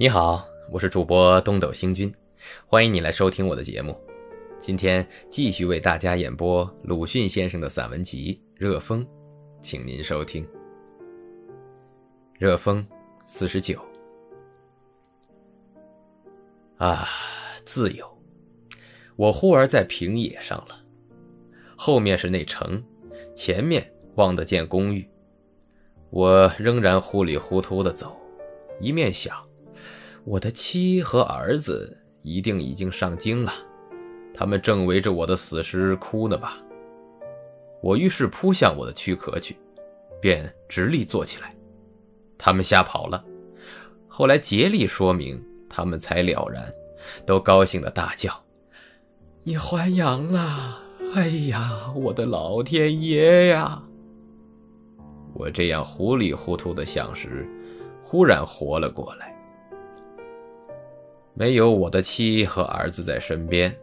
你好，我是主播东斗星君，欢迎你来收听我的节目。今天继续为大家演播鲁迅先生的散文集《热风》，请您收听《热风》四十九。啊，自由！我忽而在平野上了，后面是那城，前面望得见公寓。我仍然糊里糊涂的走，一面想，我的妻和儿子一定已经上京了，他们正围着我的死尸哭呢吧。我于是扑向我的躯壳去，便直立坐起来。他们吓跑了，后来竭力说明，他们才了然，都高兴的大叫：“你还阳了！哎呀，我的老天爷呀！”我这样糊里糊涂的想时，忽然活了过来。没有我的妻和儿子在身边，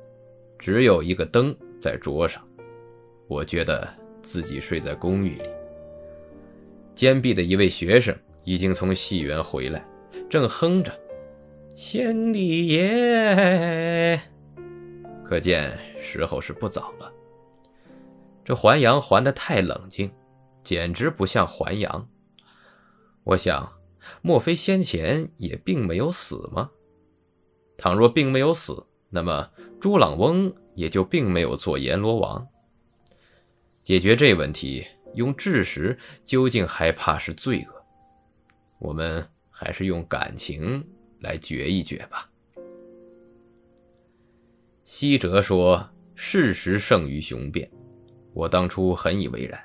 只有一个灯在桌上。我觉得自己睡在公寓里。监壁的一位学生已经从戏园回来，正哼着“先帝爷”，可见时候是不早了。这还阳还得太冷静。简直不像还阳。我想，莫非先前也并没有死吗？倘若并没有死，那么朱朗翁也就并没有做阎罗王。解决这问题，用知识究竟还怕是罪恶。我们还是用感情来决一决吧。西哲说：“事实胜于雄辩。”我当初很以为然。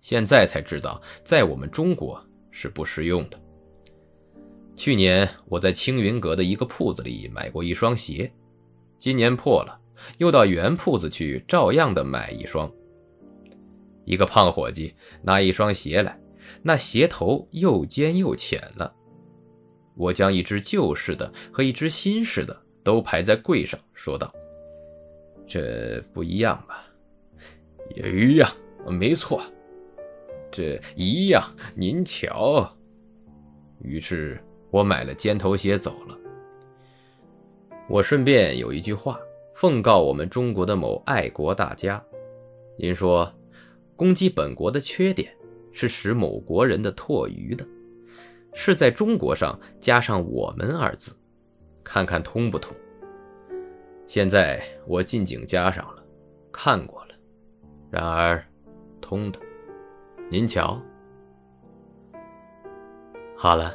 现在才知道，在我们中国是不适用的。去年我在青云阁的一个铺子里买过一双鞋，今年破了，又到原铺子去照样的买一双。一个胖伙计拿一双鞋来，那鞋头又尖又浅了。我将一只旧式的和一只新式的都排在柜上，说道：“这不一样吧？”“也一样，没错。”这一样，您瞧。于是我买了尖头鞋走了。我顺便有一句话奉告我们中国的某爱国大家：您说，攻击本国的缺点是使某国人的唾余的，是在中国上加上“我们”二字，看看通不通？现在我近景加上了，看过了，然而通的。您瞧，好了，